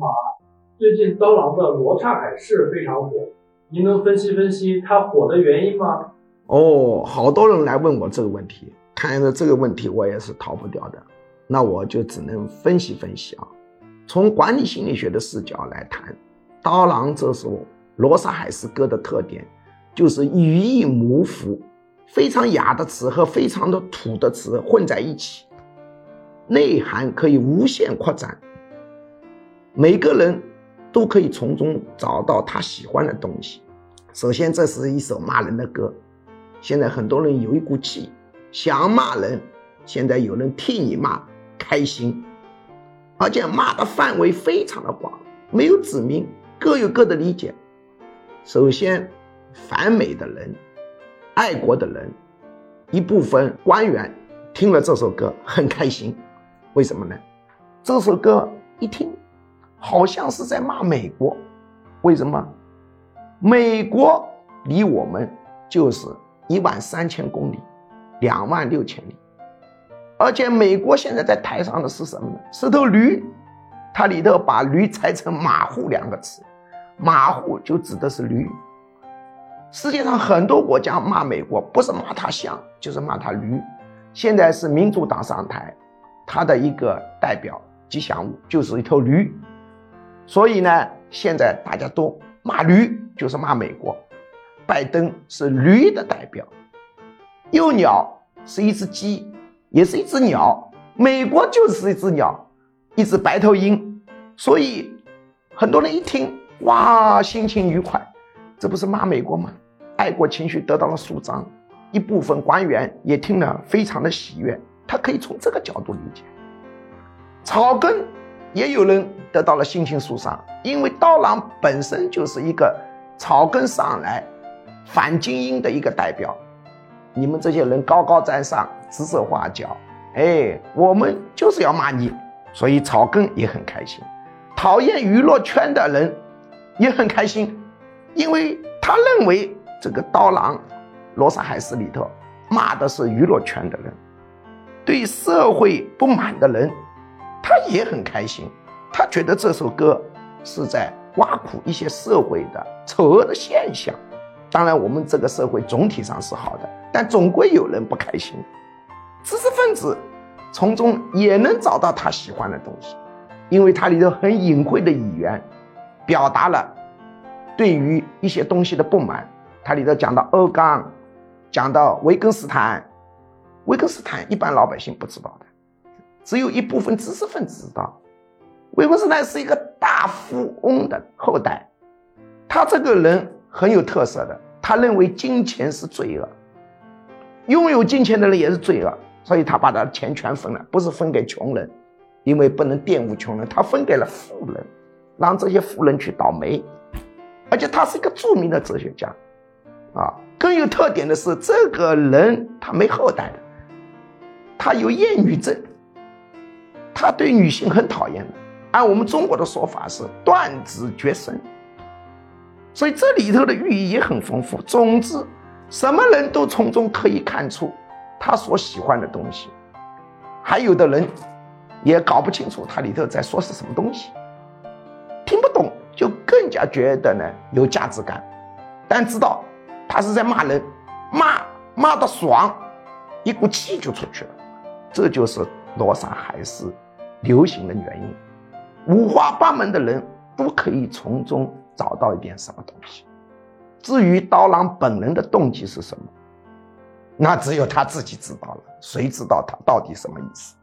好啊，最近刀郎的《罗刹海市》非常火，您能分析分析它火的原因吗？哦，好多人来问我这个问题，看着这个问题我也是逃不掉的，那我就只能分析分析啊。从管理心理学的视角来谈，刀郎这首《罗刹海市》歌的特点，就是语义模糊，非常雅的词和非常的土的词混在一起，内涵可以无限扩展。每个人都可以从中找到他喜欢的东西。首先，这是一首骂人的歌。现在很多人有一股气，想骂人，现在有人替你骂，开心。而且骂的范围非常的广，没有指明，各有各的理解。首先，反美的人、爱国的人，一部分官员听了这首歌很开心。为什么呢？这首歌一听。好像是在骂美国，为什么？美国离我们就是一万三千公里，两万六千里，而且美国现在在台上的是什么呢？是头驴，它里头把驴拆成马户两个词，马户就指的是驴。世界上很多国家骂美国，不是骂他像，就是骂他驴。现在是民主党上台，他的一个代表吉祥物就是一头驴。所以呢，现在大家都骂驴，就是骂美国。拜登是驴的代表，幼鸟是一只鸡，也是一只鸟。美国就是一只鸟，一只白头鹰。所以很多人一听，哇，心情愉快。这不是骂美国吗？爱国情绪得到了舒张，一部分官员也听了非常的喜悦。他可以从这个角度理解。草根。也有人得到了心情舒畅，因为刀郎本身就是一个草根上来反精英的一个代表。你们这些人高高在上、指手画脚，哎，我们就是要骂你，所以草根也很开心。讨厌娱乐圈的人也很开心，因为他认为这个刀郎《罗刹海市》里头骂的是娱乐圈的人，对社会不满的人。他也很开心，他觉得这首歌是在挖苦一些社会的丑恶的现象。当然，我们这个社会总体上是好的，但总归有人不开心。知识分子从中也能找到他喜欢的东西，因为它里头很隐晦的语言，表达了对于一些东西的不满。它里头讲到欧钢，讲到维根斯坦，维根斯坦一般老百姓不知道的。只有一部分知识分子知道，维根斯坦是一个大富翁的后代，他这个人很有特色的，他认为金钱是罪恶，拥有金钱的人也是罪恶，所以他把他的钱全分了，不是分给穷人，因为不能玷污穷人，他分给了富人，让这些富人去倒霉，而且他是一个著名的哲学家，啊，更有特点的是这个人他没后代的，他有厌女症。他对女性很讨厌的，按我们中国的说法是断子绝孙，所以这里头的寓意也很丰富。总之，什么人都从中可以看出他所喜欢的东西。还有的人也搞不清楚他里头在说是什么东西，听不懂就更加觉得呢有价值感，但知道他是在骂人，骂骂的爽，一股气就出去了，这就是。罗刹海市流行的原因，五花八门的人都可以从中找到一点什么东西。至于刀郎本人的动机是什么，那只有他自己知道了。谁知道他到底什么意思？